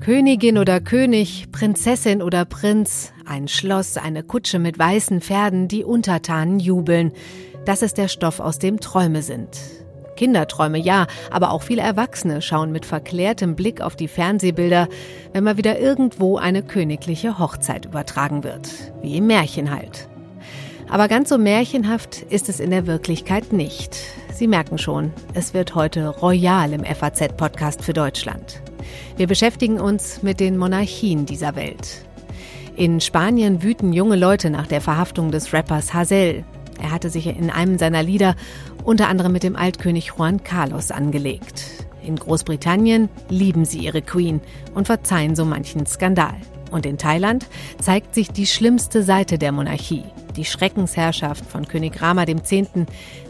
Königin oder König, Prinzessin oder Prinz, ein Schloss, eine Kutsche mit weißen Pferden, die Untertanen jubeln. Das ist der Stoff, aus dem Träume sind. Kinderträume ja, aber auch viele Erwachsene schauen mit verklärtem Blick auf die Fernsehbilder, wenn mal wieder irgendwo eine königliche Hochzeit übertragen wird. Wie im Märchen halt. Aber ganz so märchenhaft ist es in der Wirklichkeit nicht. Sie merken schon, es wird heute royal im FAZ-Podcast für Deutschland. Wir beschäftigen uns mit den Monarchien dieser Welt. In Spanien wüten junge Leute nach der Verhaftung des Rappers Hazel. Er hatte sich in einem seiner Lieder unter anderem mit dem Altkönig Juan Carlos angelegt. In Großbritannien lieben sie ihre Queen und verzeihen so manchen Skandal. Und in Thailand zeigt sich die schlimmste Seite der Monarchie, die Schreckensherrschaft von König Rama X.,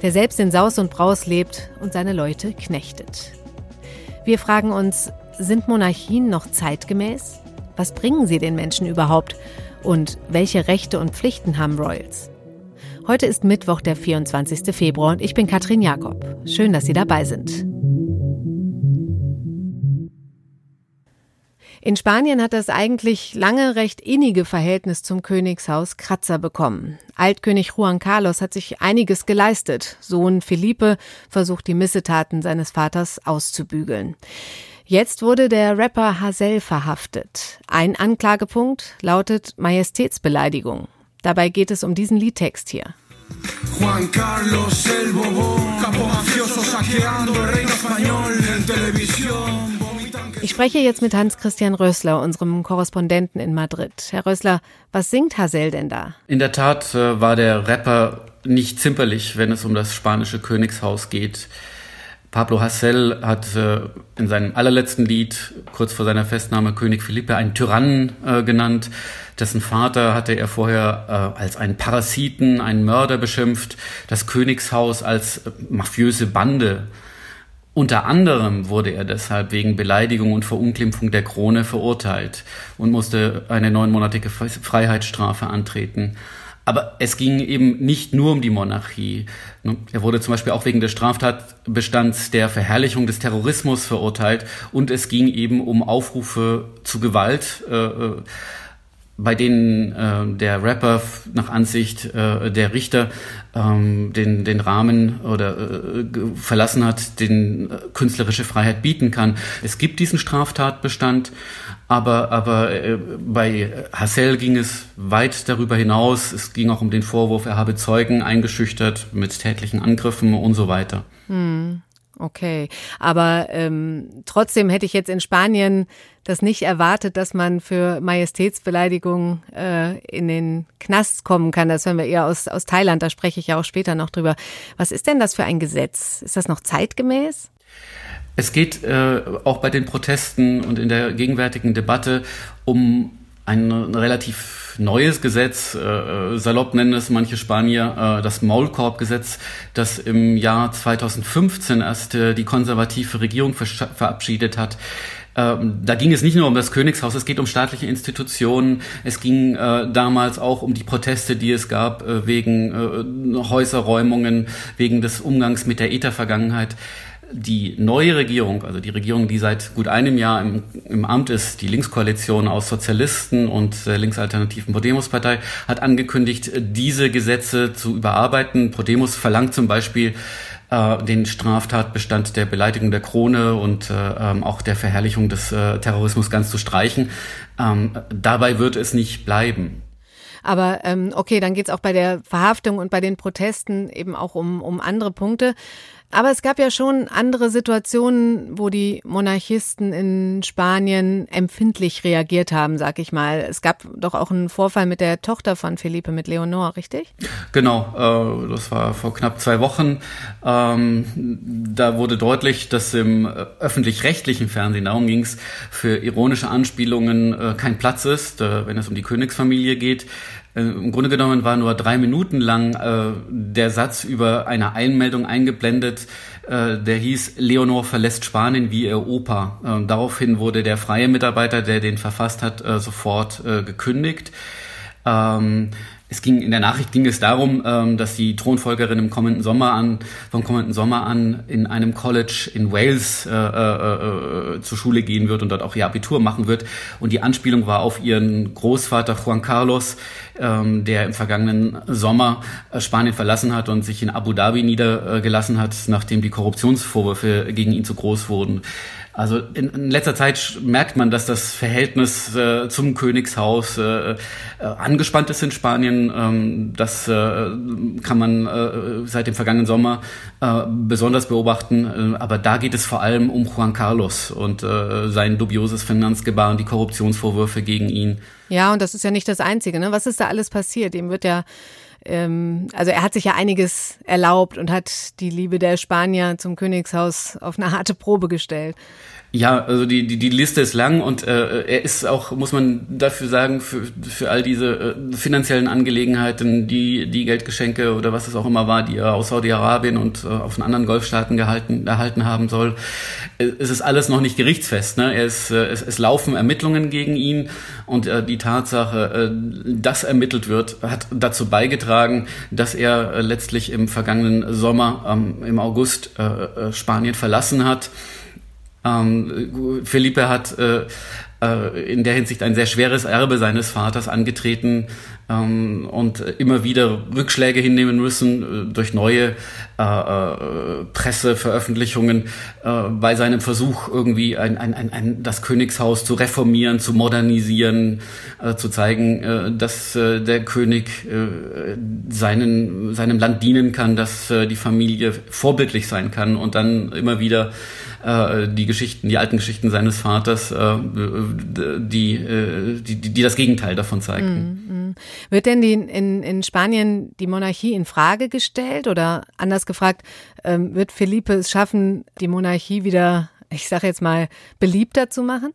der selbst in Saus und Braus lebt und seine Leute knechtet. Wir fragen uns, sind Monarchien noch zeitgemäß? Was bringen sie den Menschen überhaupt? Und welche Rechte und Pflichten haben Royals? Heute ist Mittwoch, der 24. Februar und ich bin Katrin Jakob. Schön, dass Sie dabei sind. In Spanien hat das eigentlich lange recht innige Verhältnis zum Königshaus Kratzer bekommen. Altkönig Juan Carlos hat sich einiges geleistet. Sohn Felipe versucht die Missetaten seines Vaters auszubügeln. Jetzt wurde der Rapper Hazel verhaftet. Ein Anklagepunkt lautet Majestätsbeleidigung. Dabei geht es um diesen Liedtext hier. Juan Carlos el Bobo, capo mafioso saqueando el reino español en televisión. Ich spreche jetzt mit Hans-Christian Rössler, unserem Korrespondenten in Madrid. Herr Rössler, was singt Hazel denn da? In der Tat äh, war der Rapper nicht zimperlich, wenn es um das spanische Königshaus geht. Pablo Hassel hat äh, in seinem allerletzten Lied, kurz vor seiner Festnahme, König Philippe einen Tyrannen äh, genannt. Dessen Vater hatte er vorher als einen Parasiten, einen Mörder beschimpft. Das Königshaus als mafiöse Bande. Unter anderem wurde er deshalb wegen Beleidigung und Verunglimpfung der Krone verurteilt und musste eine neunmonatige Freiheitsstrafe antreten. Aber es ging eben nicht nur um die Monarchie. Er wurde zum Beispiel auch wegen des Straftatbestands der Verherrlichung des Terrorismus verurteilt und es ging eben um Aufrufe zu Gewalt. Äh, äh bei denen äh, der Rapper nach Ansicht äh, der Richter ähm, den, den Rahmen oder äh, verlassen hat, den äh, künstlerische Freiheit bieten kann. Es gibt diesen Straftatbestand, aber, aber äh, bei Hassel ging es weit darüber hinaus. Es ging auch um den Vorwurf, er habe Zeugen eingeschüchtert mit tätlichen Angriffen und so weiter. Hm. Okay, aber ähm, trotzdem hätte ich jetzt in Spanien das nicht erwartet, dass man für Majestätsbeleidigung äh, in den Knast kommen kann. Das hören wir eher aus, aus Thailand, da spreche ich ja auch später noch drüber. Was ist denn das für ein Gesetz? Ist das noch zeitgemäß? Es geht äh, auch bei den Protesten und in der gegenwärtigen Debatte um ein relativ neues Gesetz, äh, salopp nennen es manche Spanier, äh, das Maulkorbgesetz, das im Jahr 2015 erst äh, die konservative Regierung ver verabschiedet hat. Ähm, da ging es nicht nur um das Königshaus, es geht um staatliche Institutionen. Es ging äh, damals auch um die Proteste, die es gab äh, wegen äh, Häuserräumungen, wegen des Umgangs mit der ETA-Vergangenheit die neue Regierung, also die Regierung, die seit gut einem Jahr im, im Amt ist, die Linkskoalition aus Sozialisten und der linksalternativen Podemos-Partei, hat angekündigt, diese Gesetze zu überarbeiten. Podemos verlangt zum Beispiel äh, den Straftatbestand der Beleidigung der Krone und äh, ähm, auch der Verherrlichung des äh, Terrorismus ganz zu streichen. Ähm, dabei wird es nicht bleiben. Aber ähm, okay, dann geht's auch bei der Verhaftung und bei den Protesten eben auch um, um andere Punkte. Aber es gab ja schon andere Situationen, wo die Monarchisten in Spanien empfindlich reagiert haben, sag ich mal. Es gab doch auch einen Vorfall mit der Tochter von Felipe, mit Leonor, richtig? Genau, äh, das war vor knapp zwei Wochen. Ähm, da wurde deutlich, dass im öffentlich-rechtlichen Fernsehen, darum ging es, für ironische Anspielungen äh, kein Platz ist, äh, wenn es um die Königsfamilie geht. Äh, Im Grunde genommen war nur drei Minuten lang äh, der Satz über eine Einmeldung eingeblendet, äh, der hieß, Leonor verlässt Spanien wie ihr Opa. Äh, daraufhin wurde der freie Mitarbeiter, der den verfasst hat, äh, sofort äh, gekündigt. Ähm, Es ging in der Nachricht ging es darum, ähm, dass die Thronfolgerin im kommenden Sommer an, vom kommenden Sommer an in einem College in Wales äh, äh, äh, zur Schule gehen wird und dort auch ihr Abitur machen wird. Und die Anspielung war auf ihren Großvater Juan Carlos, ähm, der im vergangenen Sommer äh, Spanien verlassen hat und sich in Abu Dhabi niedergelassen hat, nachdem die Korruptionsvorwürfe gegen ihn zu groß wurden. Also in, in, letzter Zeit merkt man, dass das Verhältnis äh, zum Königshaus äh, äh, angespannt ist in Spanien. Ähm, das äh, kann man äh, seit dem vergangenen Sommer äh, besonders beobachten. aber da geht es vor allem um Juan Carlos und sein dubioses Finanzgebaren, die Korruptionsvorwürfe gegen ihn. Ja, und das ist ja nicht das Einzige. Ne? Was ist da alles passiert? Ihm wird ja ähm, also er hat sich ja einiges erlaubt und hat die Liebe der Spanier zum Königshaus auf eine harte Probe gestellt. Ja, also die, die, die Liste ist lang und äh, er ist auch, muss man dafür sagen, für, für all diese äh, finanziellen Angelegenheiten, die, die Geldgeschenke oder was es auch immer war, die er aus Saudi-Arabien und äh, auf den anderen Golfstaaten gehalten, erhalten haben soll, äh, es ist alles noch nicht gerichtsfest. Ne? Er ist, äh, es, es laufen Ermittlungen gegen ihn und äh, die Tatsache, äh, dass ermittelt wird, hat dazu beigetragen, dass er äh, letztlich im vergangenen Sommer, ähm, im August, äh, äh Spanien verlassen hat. Ähm, Felipe hat äh, äh, in der Hinsicht ein sehr schweres Erbe seines Vaters angetreten ähm, und immer wieder Rückschläge hinnehmen müssen äh, durch neue äh, äh, Presseveröffentlichungen äh, bei seinem Versuch irgendwie ein, ein, ein, ein, das Königshaus zu reformieren, zu modernisieren, äh, zu zeigen, äh, dass äh, der König äh, seinen, seinem Land dienen kann, dass äh, die Familie vorbildlich sein kann und dann immer wieder äh, die Geschichten, die alten Geschichten seines Vaters, äh, die, die, die das Gegenteil davon zeigten. Mm, mm. Wird denn die, in, in Spanien die Monarchie in Frage gestellt oder anders gefragt, ähm, wird Felipe es schaffen, die Monarchie wieder, ich sage jetzt mal, beliebter zu machen?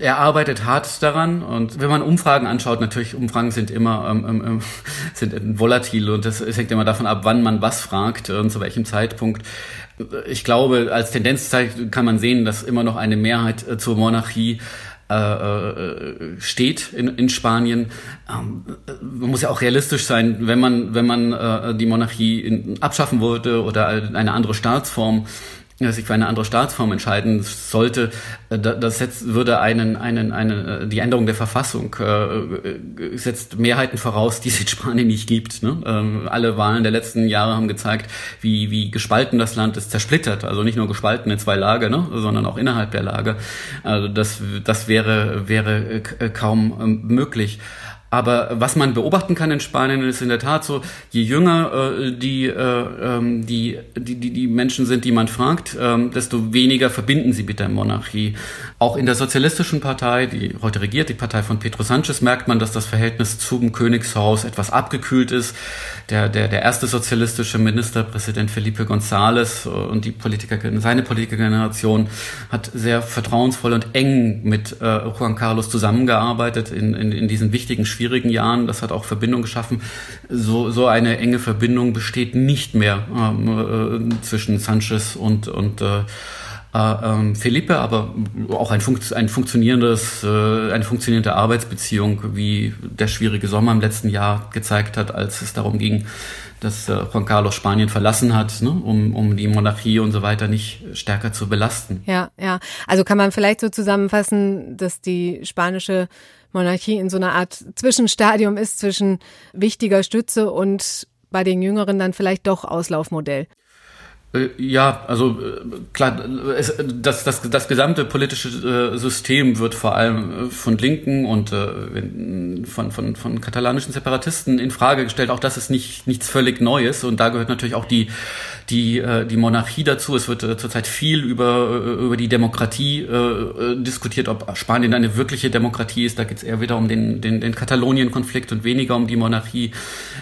er arbeitet hart daran und wenn man Umfragen anschaut, natürlich Umfragen sind immer ähm, ähm, ähm sind volatil und das, hängt immer davon ab, wann man was fragt und zu welchem Zeitpunkt ich glaube, als Tendenz kann man sehen, dass immer noch eine Mehrheit äh, zur Monarchie äh, äh, steht in, in Spanien. Ähm, man muss ja auch realistisch sein, wenn man wenn man äh, die Monarchie in, abschaffen wollte oder eine andere Staatsform sich für eine andere Staatsform entscheiden sollte, äh, das setzt, würde einen, einen, eine, die Änderung der Verfassung äh, setzt Mehrheiten voraus, die es in Spanien nicht gibt. Ne? Ähm, alle Wahlen der letzten Jahre haben gezeigt, wie, wie gespalten das Land ist, zersplittert. Also nicht nur gespalten in zwei Lager, ne? sondern auch innerhalb der Lager. Also das, das wäre, wäre kaum ähm, möglich. Aber was man beobachten kann in Spanien ist in der Tat so, je jünger äh, die, äh, ähm, die, die, die, Menschen sind, die man fragt, ähm, desto weniger verbinden sie mit der Monarchie. Auch in der sozialistischen Partei, die heute regiert, die Partei von Pedro Sanchez, merkt man, dass das Verhältnis zum Königshaus etwas abgekühlt ist. Der, der, der erste sozialistische Ministerpräsident Felipe González und die Politiker, seine Politikergeneration hat sehr vertrauensvoll und eng mit äh, Juan Carlos zusammengearbeitet in, in, in diesen wichtigen schwierigen Jahren. Das hat auch Verbindung geschaffen. So, so eine enge Verbindung besteht nicht mehr ähm, äh, zwischen Sanchez und, und äh, äh, ähm, Felipe, aber auch ein, Funkt, ein funktionierendes, äh, eine funktionierende Arbeitsbeziehung, wie der schwierige Sommer im letzten Jahr gezeigt hat, als es darum ging, dass äh, Juan Carlos Spanien verlassen hat, ne, um, um die Monarchie und so weiter nicht stärker zu belasten. Ja, ja. Also kann man vielleicht so zusammenfassen, dass die spanische Monarchie in so einer Art Zwischenstadium ist zwischen wichtiger Stütze und bei den Jüngeren dann vielleicht doch Auslaufmodell. Äh, ja, also äh, klar, es, das, das, das gesamte politische äh, System wird vor allem von Linken und von, von, von katalanischen Separatisten in Frage gestellt. Auch das ist nicht, nichts völlig Neues und da gehört natürlich auch die, die, die Monarchie dazu. Es wird zurzeit viel über, über die Demokratie äh, diskutiert, ob Spanien eine wirkliche Demokratie ist. Da geht es eher wieder um den, den, den Katalonien-Konflikt und weniger um die Monarchie,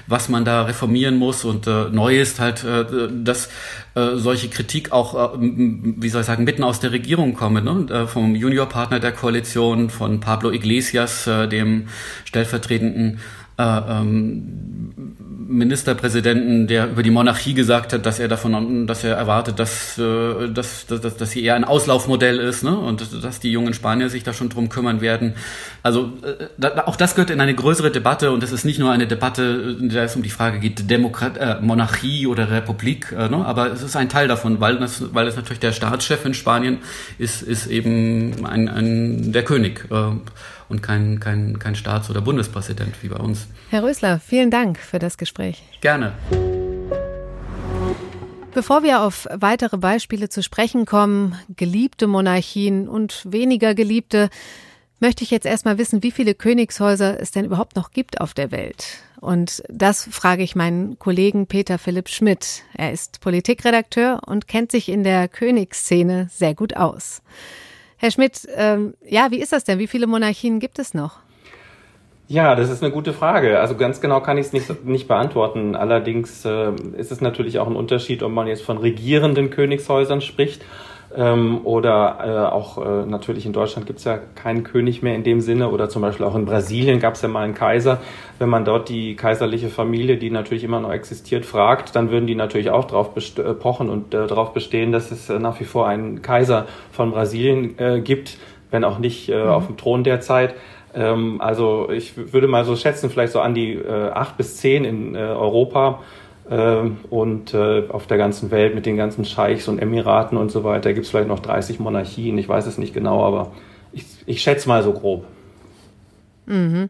was man da reformieren muss. Und äh, neu ist halt, äh, dass äh, solche Kritik auch, äh, wie soll ich sagen, mitten aus der Regierung komme, ne? Äh, vom Juniorpartner der Koalition, von Pablo Iglesias, äh, dem stellvertretenden äh, ähm, Ministerpräsidenten, der über die Monarchie gesagt hat, dass er davon, dass er erwartet, dass, äh, dass, dass, dass sie eher ein Auslaufmodell ist, ne? Und dass die jungen Spanier sich da schon drum kümmern werden. Also äh, auch das gehört in eine größere Debatte und es ist nicht nur eine Debatte, in der es um die Frage geht, Demokrat, äh, Monarchie oder Republik, äh, ne? aber es ist ein Teil davon, weil das, weil es natürlich der Staatschef in Spanien ist, ist eben ein, ein der König. Äh, und kein, kein, kein Staats- oder Bundespräsident wie bei uns. Herr Rösler, vielen Dank für das Gespräch. Gerne. Bevor wir auf weitere Beispiele zu sprechen kommen, geliebte Monarchien und weniger geliebte, möchte ich jetzt erstmal wissen, wie viele Königshäuser es denn überhaupt noch gibt auf der Welt. Und das frage ich meinen Kollegen Peter Philipp Schmidt. Er ist Politikredakteur und kennt sich in der Königsszene sehr gut aus. Herr Schmidt, ähm, ja, wie ist das denn? Wie viele Monarchien gibt es noch? Ja, das ist eine gute Frage. Also ganz genau kann ich es nicht, nicht beantworten. Allerdings äh, ist es natürlich auch ein Unterschied, ob man jetzt von regierenden Königshäusern spricht ähm, oder äh, auch äh, natürlich in Deutschland gibt es ja keinen König mehr in dem Sinne oder zum Beispiel auch in Brasilien gab es ja mal einen Kaiser. Wenn man dort die kaiserliche Familie, die natürlich immer noch existiert, fragt, dann würden die natürlich auch darauf äh, pochen und äh, darauf bestehen, dass es äh, nach wie vor einen Kaiser von Brasilien äh, gibt, wenn auch nicht mhm. auf dem Thron derzeit ähm, also ich würde mal so schätzen, vielleicht so an die äh, acht bis zehn in äh, Europa und äh, auf der ganzen Welt mit den ganzen Scheichs und Emiraten und so weiter gibt es vielleicht noch 30 Monarchien. Ich weiß es nicht genau, aber ich, ich schätze mal so grob. Mhm.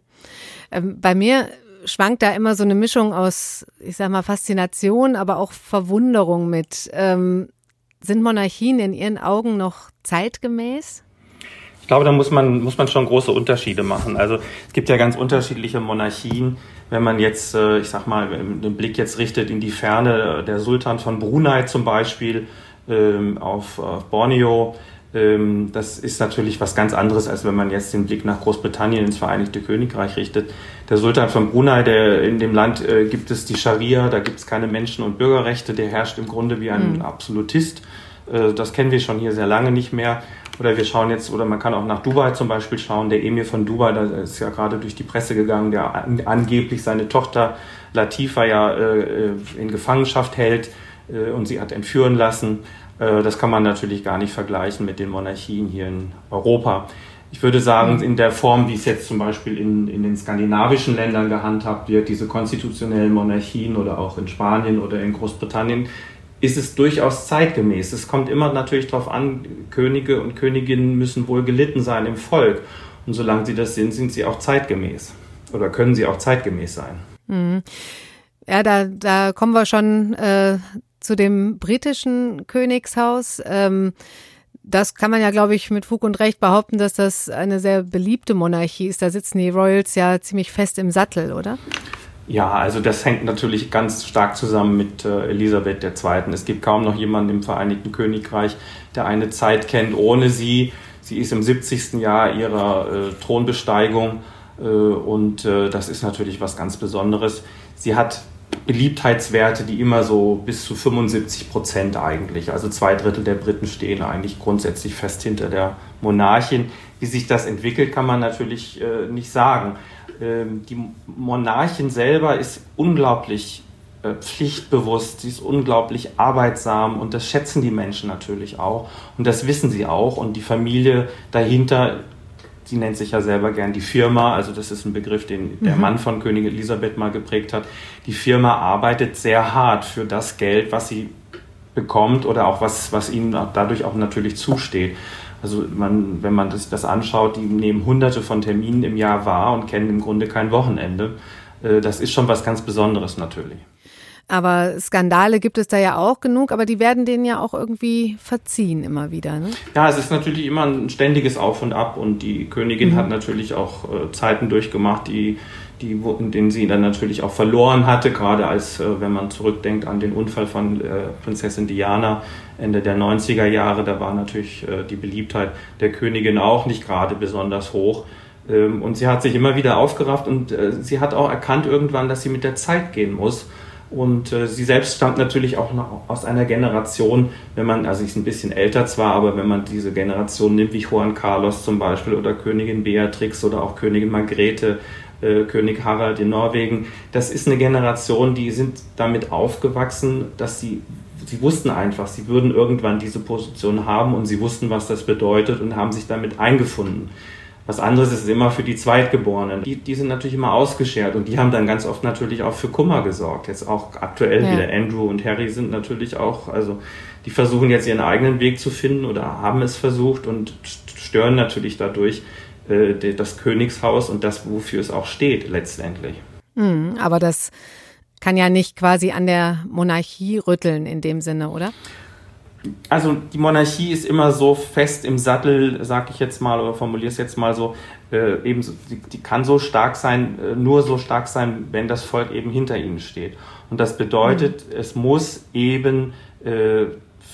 Ähm, bei mir schwankt da immer so eine Mischung aus, ich sag mal, Faszination, aber auch Verwunderung mit. Ähm, sind Monarchien in Ihren Augen noch zeitgemäß? Ich glaube, da muss man, muss man schon große Unterschiede machen. Also es gibt ja ganz unterschiedliche Monarchien. Wenn man jetzt, äh, ich sag mal, den Blick jetzt richtet in die Ferne, der Sultan von Brunei zum Beispiel ähm, auf, Borneo, ähm, das ist natürlich was ganz anderes, als wenn man jetzt den Blick nach Großbritannien ins Vereinigte Königreich richtet. Der Sultan von Brunei, der in dem Land äh, gibt es die Scharia, da gibt es keine Menschen- und Bürgerrechte, der herrscht im Grunde wie ein mhm. Absolutist. Äh, das kennen wir schon hier sehr lange nicht mehr. Oder wir schauen jetzt, oder man kann auch nach Dubai zum Beispiel schauen. Der Emir von Dubai, da ist ja gerade durch die Presse gegangen, der angeblich seine Tochter Latifa ja äh, in Gefangenschaft hält äh, und sie hat entführen lassen. Äh, das kann man natürlich gar nicht vergleichen mit den Monarchien hier in Europa. Ich würde sagen, in der Form, wie es jetzt zum Beispiel in, in den skandinavischen Ländern gehandhabt wird, diese konstitutionellen Monarchien oder auch in Spanien oder in Großbritannien, ist es durchaus zeitgemäß. Es kommt immer natürlich darauf an, Könige und Königinnen müssen wohl gelitten sein im Volk. Und solange sie das sind, sind sie auch zeitgemäß. Oder können sie auch zeitgemäß sein. Mhm. Ja, da, da kommen wir schon äh, zu dem britischen Königshaus. Ähm, das kann man ja, glaube ich, mit Fug und Recht behaupten, dass das eine sehr beliebte Monarchie ist. Da sitzen die Royals ja ziemlich fest im Sattel, oder? Ja, also das hängt natürlich ganz stark zusammen mit äh, Elisabeth II. Es gibt kaum noch jemanden im Vereinigten Königreich, der eine Zeit kennt ohne sie. Sie ist im 70. Jahr ihrer äh, Thronbesteigung äh, und äh, das ist natürlich was ganz Besonderes. Sie hat Beliebtheitswerte, die immer so bis zu 75 Prozent eigentlich, also zwei Drittel der Briten stehen eigentlich grundsätzlich fest hinter der Monarchin. Wie sich das entwickelt, kann man natürlich äh, nicht sagen. Ähm, die Monarchin selber ist unglaublich äh, pflichtbewusst, sie ist unglaublich arbeitsam und das schätzen die Menschen natürlich auch und das wissen sie auch und die Familie dahinter, sie nennt sich ja selber gern die Firma, also das ist ein Begriff, den der mhm. Mann von Königin Elisabeth mal geprägt hat. Die Firma arbeitet sehr hart für das Geld, was sie bekommt oder auch was, was ihnen dadurch auch natürlich zusteht. Also man, wenn man das, das anschaut, die nehmen hunderte von Terminen im Jahr wahr und kennen im Grunde kein Wochenende. Äh, das ist schon was ganz Besonderes natürlich. Aber Skandale gibt es da ja auch genug, aber die werden denen ja auch irgendwie verziehen immer wieder. Ne? Ja, es ist natürlich immer ein ständiges Auf und Ab und die Königin mhm. hat natürlich auch äh, Zeiten durchgemacht, die die, denen sie dann natürlich auch verloren hatte, gerade als, äh, wenn man zurückdenkt an den Unfall von äh, Prinzessin Diana Ende der 90er Jahre, da war natürlich äh, die Beliebtheit der Königin auch nicht gerade besonders hoch. Ähm, und sie hat sich immer wieder aufgerafft und sie hat auch erkannt irgendwann, dass sie mit der Zeit gehen muss. Und äh, sie selbst stammt natürlich auch noch aus einer Generation, wenn man, also sie ist ein bisschen älter zwar, aber wenn man diese Generation nimmt, wie Juan Carlos zum Beispiel oder Königin Beatrix oder auch Königin Margrethe, äh, König Harald in Norwegen. Das ist eine Generation, die sind damit aufgewachsen, dass sie sie wussten einfach, sie würden irgendwann diese Position haben und sie wussten, was das bedeutet und haben sich damit eingefunden. Was anderes ist immer für die Zweitgeborenen. Die, die sind natürlich immer ausgeschert und die haben dann ganz oft natürlich auch für Kummer gesorgt. Jetzt auch aktuell ja. wieder Andrew und Harry sind natürlich auch, also die versuchen jetzt ihren eigenen Weg zu finden oder haben es versucht und stören natürlich dadurch äh, das Königshaus und das, wofür es auch steht letztendlich. Mhm, aber das kann ja nicht quasi an der Monarchie rütteln in dem Sinne, oder? Also die Monarchie ist immer so fest im Sattel, sag ich jetzt mal oder formuliere es jetzt mal so, äh, eben die, die, kann so stark sein, äh, nur so stark sein, wenn das Volk eben hinter ihnen steht. Und das bedeutet, mhm. es muss eben äh,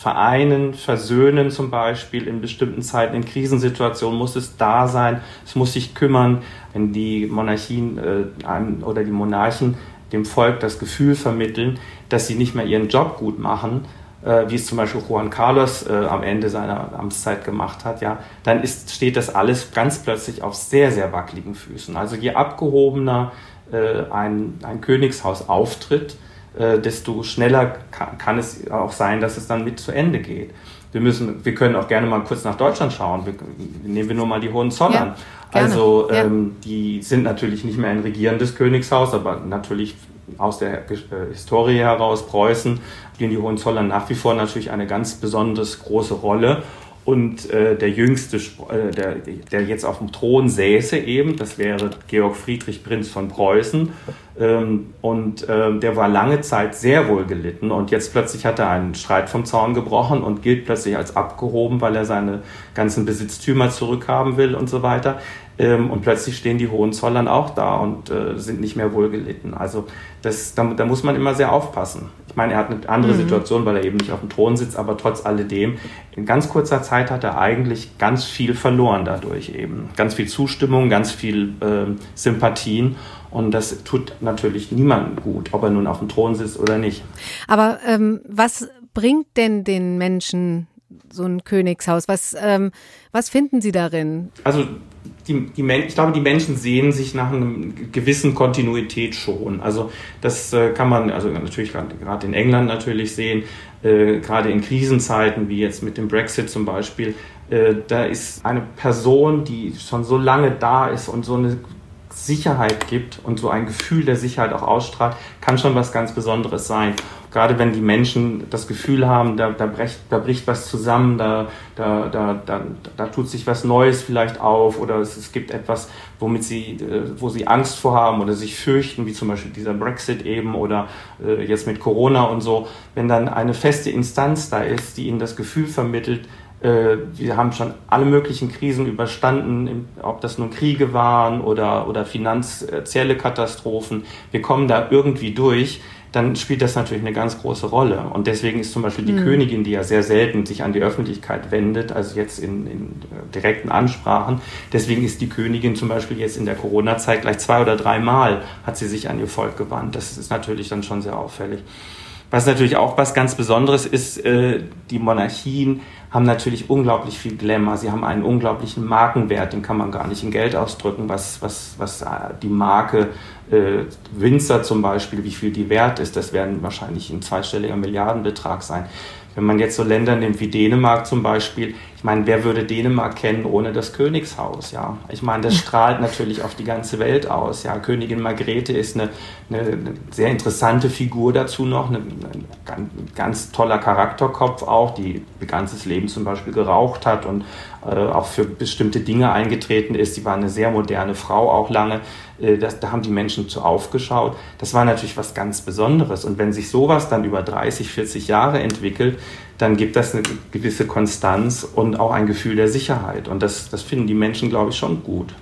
vereinen, versöhnen zum Beispiel in bestimmten Zeiten, in Krisensituationen muss es da sein, es muss sich kümmern, wenn die Monarchien äh, oder die Monarchen dem Volk das Gefühl vermitteln, dass sie nicht mehr ihren Job gut machen, äh, wie es zum Beispiel Juan Carlos äh, am Ende seiner Amtszeit gemacht hat, ja, dann ist, steht das alles ganz plötzlich auf sehr, sehr wackeligen Füßen. Also je abgehobener äh, ein, ein Königshaus auftritt, äh, desto schneller kann, kann, es auch sein, dass es dann mit zu Ende geht. Wir müssen, wir können auch gerne mal kurz nach Deutschland schauen. Wir, nehmen wir nur mal die Hohenzollern. Ja. Also ähm, die sind natürlich nicht mehr ein regierendes Königshaus, aber natürlich aus der äh, Historie heraus, Preußen, spielen die Hohenzollern nach wie vor natürlich eine ganz besonders große Rolle. Und äh, der jüngste, äh, der, der jetzt auf dem Thron säße eben, das wäre Georg Friedrich Prinz von Preußen. Ähm, und äh, der war lange Zeit sehr wohl gelitten. Und jetzt plötzlich hat er einen Streit vom Zaun gebrochen und gilt plötzlich als abgehoben, weil er seine ganzen Besitztümer zurückhaben will und so weiter. Ähm, und plötzlich stehen die Hohenzollern auch da und äh, sind nicht mehr wohlgelitten. Also das, da, da, muss man immer sehr aufpassen. Ich meine, er hat eine andere mhm. Situation, weil er eben nicht auf dem Thron sitzt, aber trotz alledem, in ganz kurzer Zeit hat er eigentlich ganz viel verloren dadurch eben. Ganz viel Zustimmung, ganz viel äh, Sympathien. Und das tut natürlich niemandem gut, ob er nun auf dem Thron sitzt oder nicht. Aber ähm, was bringt denn den Menschen so ein Königshaus? Was, ähm, was finden Sie darin? Also die, die ich glaube, die Menschen sehen sich nach einer gewissen Kontinuität schon. Also das äh, kann man, also natürlich gerade in England natürlich sehen, äh, gerade in Krisenzeiten wie jetzt mit dem Brexit zum Beispiel. Äh, da ist eine Person, die schon so lange da ist und so eine Sicherheit gibt und so ein Gefühl der Sicherheit auch ausstrahlt, kann schon was ganz Besonderes sein. Gerade wenn die Menschen das Gefühl haben, da, da, bricht, da bricht was zusammen, da, da, da, da, da tut sich was Neues vielleicht auf oder es, es gibt etwas, womit sie, äh, wo sie Angst vorhaben oder sich fürchten, wie zum Beispiel dieser Brexit eben oder äh, jetzt mit Corona und so. Wenn dann eine feste Instanz da ist, die ihnen das Gefühl vermittelt, äh, wir haben schon alle möglichen Krisen überstanden, ob das nun Kriege waren oder, oder finanzielle Katastrophen. Wir kommen da irgendwie durch. Dann spielt das natürlich eine ganz große Rolle. Und deswegen ist zum Beispiel die mhm. Königin, die ja sehr selten sich an die Öffentlichkeit wendet, also jetzt in, in äh, direkten Ansprachen, deswegen ist die Königin zum Beispiel jetzt in der Corona-Zeit gleich zwei oder dreimal hat sie sich an ihr Volk gewandt. Das ist natürlich dann schon sehr auffällig. Was natürlich auch was ganz Besonderes ist, äh, die Monarchien haben natürlich unglaublich viel Glamour. Sie haben einen unglaublichen Markenwert, den kann man gar nicht in Geld ausdrücken, was, was, was äh, die Marke äh, Winzer zum Beispiel, wie viel die wert ist. Das werden wahrscheinlich ein zweistelliger Milliardenbetrag sein. Wenn man jetzt so Länder nimmt wie Dänemark zum Beispiel, ich meine, wer würde Dänemark kennen ohne das Königshaus? Ja, ich meine, das strahlt natürlich auf die ganze Welt aus. Ja, Königin Margrethe ist eine, eine sehr interessante Figur dazu noch, eine, ein ganz toller Charakterkopf auch, die ihr ganzes Leben zum Beispiel geraucht hat und auch für bestimmte Dinge eingetreten ist. Sie war eine sehr moderne Frau auch lange. Äh, das, da haben die Menschen zu aufgeschaut. Das war natürlich was ganz Besonderes. Und wenn sich sowas dann über 30, 40 Jahre entwickelt, dann gibt das eine gewisse Konstanz und auch ein Gefühl der Sicherheit. Und das, das finden die Menschen, glaube ich, schon gut.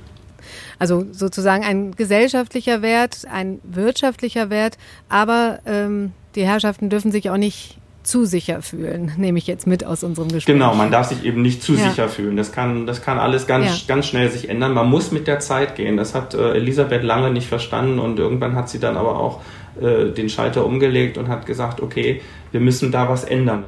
Also sozusagen ein gesellschaftlicher Wert, ein wirtschaftlicher Wert, aber ähm, die Herrschaften dürfen sich auch nicht zu sicher fühlen, nehme ich jetzt mit aus unserem Gespräch. Genau, man darf sich eben nicht zu ja. sicher fühlen. Das kann, das kann alles ganz, ja. ganz schnell sich ändern. Man muss mit der Zeit gehen. Das hat äh, Elisabeth lange nicht verstanden und irgendwann hat sie dann aber auch äh, den Schalter umgelegt und hat gesagt, okay, wir müssen da was ändern.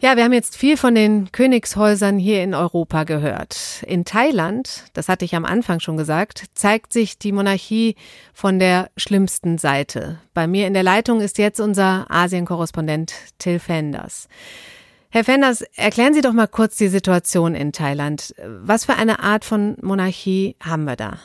Ja, wir haben jetzt viel von den Königshäusern hier in Europa gehört. In Thailand, das hatte ich am Anfang schon gesagt, zeigt sich die Monarchie von der schlimmsten Seite. Bei mir in der Leitung ist jetzt unser Asienkorrespondent Till Fenders. Herr Fenders, erklären Sie doch mal kurz die Situation in Thailand. Was für eine Art von Monarchie haben wir da?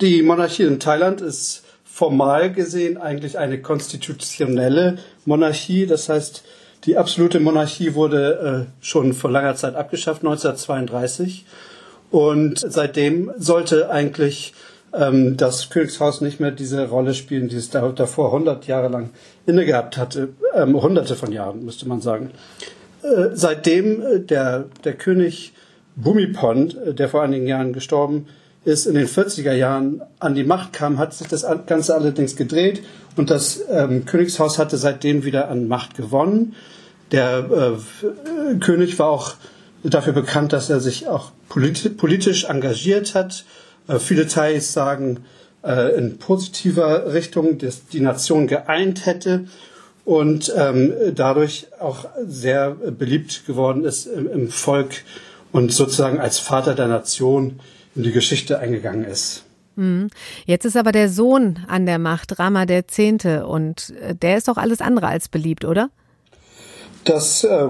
Die Monarchie in Thailand ist formal gesehen eigentlich eine konstitutionelle Monarchie. Das heißt, die absolute Monarchie wurde äh, schon vor langer Zeit abgeschafft, 1932. Und seitdem sollte eigentlich ähm, das Königshaus nicht mehr diese Rolle spielen, die es da, davor 100 Jahre lang inne gehabt hatte. Ähm, hunderte von Jahren, müsste man sagen. Äh, seitdem äh, der, der König Bumipond, äh, der vor einigen Jahren gestorben ist, in den 40er Jahren an die Macht kam, hat sich das Ganze allerdings gedreht und das ähm, Königshaus hatte seitdem wieder an Macht gewonnen. Der äh, König war auch dafür bekannt, dass er sich auch politi politisch engagiert hat. Äh, viele Thais sagen, äh, in positiver Richtung, dass die Nation geeint hätte und ähm, dadurch auch sehr beliebt geworden ist im, im Volk und sozusagen als Vater der Nation in die Geschichte eingegangen ist. Mhm. Jetzt ist aber der Sohn an der Macht, Rama der Zehnte, und äh, der ist doch alles andere als beliebt, oder? Das äh,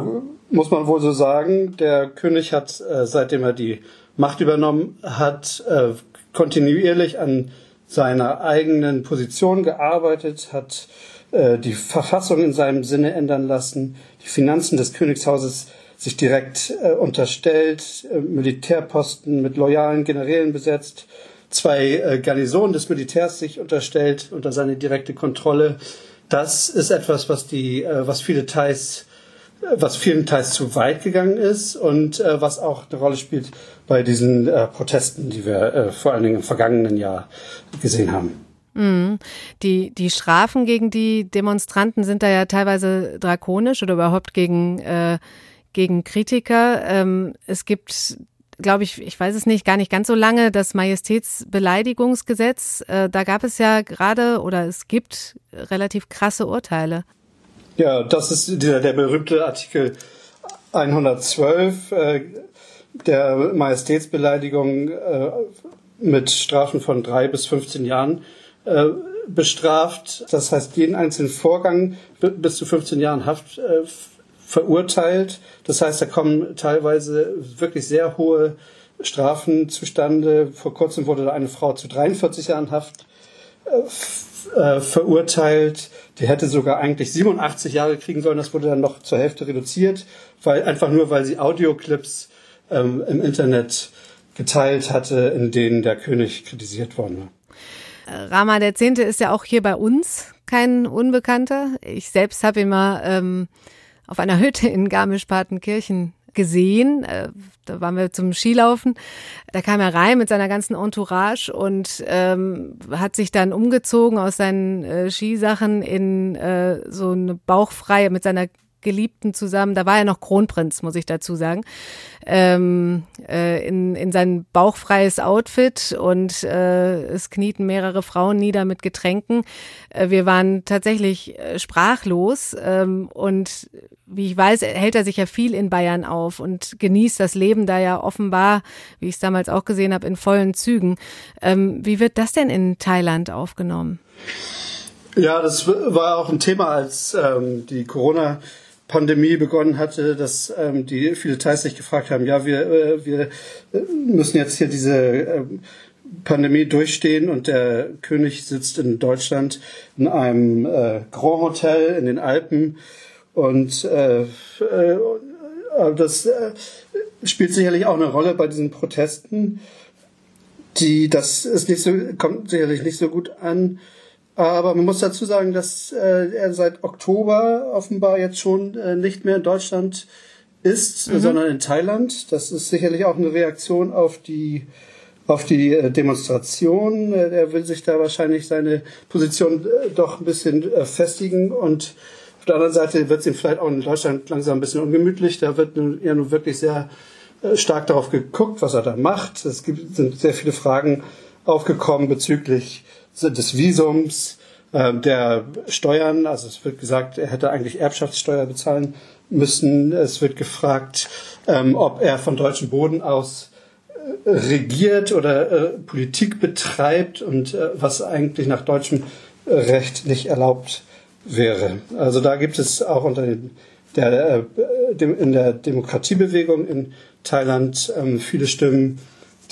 muss man wohl so sagen. Der König hat, äh, seitdem er die Macht übernommen hat, äh, kontinuierlich an seiner eigenen Position gearbeitet, hat äh, die Verfassung in seinem Sinne ändern lassen, die Finanzen des Königshauses sich direkt äh, unterstellt, äh, Militärposten mit loyalen Generälen besetzt, zwei äh, Garnisonen des Militärs sich unterstellt unter seine direkte Kontrolle. Das ist etwas, was die, äh, was viele Thais was vielen Teils zu weit gegangen ist und äh, was auch eine Rolle spielt bei diesen äh, Protesten, die wir äh, vor allen Dingen im vergangenen Jahr gesehen haben. Mhm. Die, die Strafen gegen die Demonstranten sind da ja teilweise drakonisch oder überhaupt gegen, äh, gegen Kritiker. Ähm, es gibt glaube ich, ich weiß es nicht, gar nicht ganz so lange, das Majestätsbeleidigungsgesetz. Äh, da gab es ja gerade oder es gibt relativ krasse Urteile. Ja, das ist der, der berühmte Artikel 112 äh, der Majestätsbeleidigung äh, mit Strafen von drei bis 15 Jahren äh, bestraft. Das heißt, jeden einzelnen Vorgang bis zu 15 Jahren Haft äh, verurteilt. Das heißt, da kommen teilweise wirklich sehr hohe Strafen zustande. Vor kurzem wurde da eine Frau zu 43 Jahren Haft äh, äh, verurteilt. Die hätte sogar eigentlich 87 Jahre kriegen sollen. Das wurde dann noch zur Hälfte reduziert, weil einfach nur, weil sie Audioclips ähm, im Internet geteilt hatte, in denen der König kritisiert worden war. Rama der Zehnte ist ja auch hier bei uns kein Unbekannter. Ich selbst habe ihn mal ähm, auf einer Hütte in Garmisch-Partenkirchen gesehen. Äh, da waren wir zum Skilaufen. Da kam er rein mit seiner ganzen Entourage und ähm, hat sich dann umgezogen aus seinen äh, Skisachen in äh, so eine bauchfreie mit seiner Geliebten zusammen, da war er noch Kronprinz, muss ich dazu sagen, ähm, äh, in, in sein bauchfreies Outfit und äh, es knieten mehrere Frauen nieder mit Getränken. Äh, wir waren tatsächlich äh, sprachlos ähm, und wie ich weiß, hält er sich ja viel in Bayern auf und genießt das Leben da ja offenbar, wie ich es damals auch gesehen habe, in vollen Zügen. Ähm, wie wird das denn in Thailand aufgenommen? Ja, das war auch ein Thema, als ähm, die Corona- Pandemie begonnen hatte, dass ähm, die viele Thais sich gefragt haben, ja, wir, äh, wir äh, müssen jetzt hier diese äh, Pandemie durchstehen und der König sitzt in Deutschland in einem äh, Grand Hotel in den Alpen und äh, äh, das äh, spielt sicherlich auch eine Rolle bei diesen Protesten. Die, das ist nicht so, kommt sicherlich nicht so gut an. Aber man muss dazu sagen, dass äh, er seit Oktober offenbar jetzt schon äh, nicht mehr in Deutschland ist, mhm. sondern in Thailand. Das ist sicherlich auch eine Reaktion auf die auf die äh, Demonstration. Äh, er will sich da wahrscheinlich seine Position äh, doch ein bisschen äh, festigen und auf der anderen Seite wird es ihm vielleicht auch in Deutschland langsam ein bisschen ungemütlich. Da wird nun, ja nun wirklich sehr stark darauf geguckt, was er da macht. Es gibt, sind sehr viele Fragen aufgekommen bezüglich des Visums. ähm, der Steuern, also es wird gesagt, er hätte eigentlich Erbschaftssteuer bezahlen müssen. Es wird gefragt, ähm, ob er von deutschem Boden aus äh, regiert oder äh, Politik betreibt und äh, was eigentlich nach deutschem Recht nicht erlaubt wäre. Also da gibt es auch unter den, der, äh, in der Demokratiebewegung in Thailand ähm, viele Stimmen,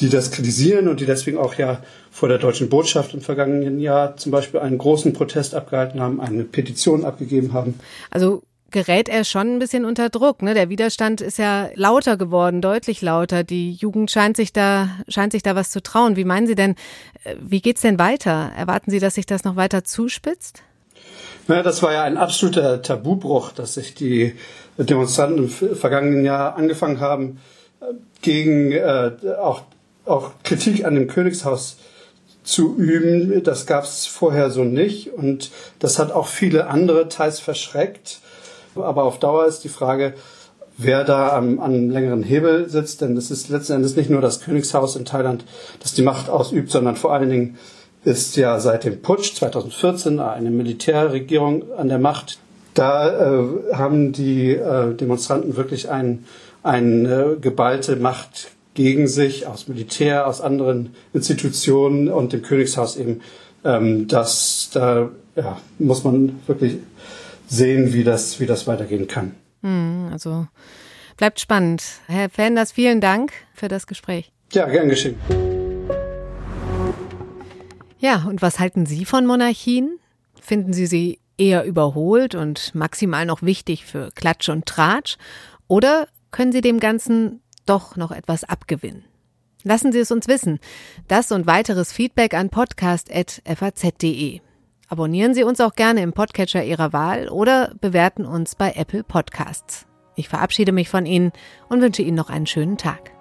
die das kritisieren und die deswegen auch ja vor der deutschen Botschaft im vergangenen Jahr zum Beispiel einen großen Protest abgehalten haben, eine Petition abgegeben haben. Also gerät er schon ein bisschen unter Druck. Ne? Der Widerstand ist ja lauter geworden, deutlich lauter. Die Jugend scheint sich da, scheint sich da was zu trauen. Wie meinen Sie denn, äh, wie geht's denn weiter? Erwarten Sie, dass sich das noch weiter zuspitzt? Naja, das war ja ein absoluter Tabubruch, dass sich die Demonstranten im vergangenen Jahr angefangen haben, äh, gegen äh, auch, auch Kritik an dem Königshaus zu üben. Das gab es vorher so nicht und das hat auch viele andere teils verschreckt. Aber auf Dauer ist die Frage, wer da am, am längeren Hebel sitzt, denn es ist letzten Endes nicht nur das Königshaus in Thailand, das die Macht ausübt, sondern vor allen Dingen ist ja seit dem Putsch 2014 eine Militärregierung an der Macht. Da äh, haben die äh, Demonstranten wirklich ein, eine geballte Macht gegen sich aus Militär, aus anderen Institutionen und dem Königshaus eben. Ähm, das da ja, muss man wirklich sehen, wie das, wie das weitergehen kann. Hm, also bleibt spannend. Herr Fenders, vielen Dank für das Gespräch. Ja, gern geschehen. Ja, und was halten Sie von Monarchien? Finden Sie sie eher überholt und maximal noch wichtig für Klatsch und Tratsch? Oder können Sie dem Ganzen doch noch etwas abgewinnen? Lassen Sie es uns wissen. Das und weiteres Feedback an podcast.faz.de. Abonnieren Sie uns auch gerne im Podcatcher Ihrer Wahl oder bewerten uns bei Apple Podcasts. Ich verabschiede mich von Ihnen und wünsche Ihnen noch einen schönen Tag.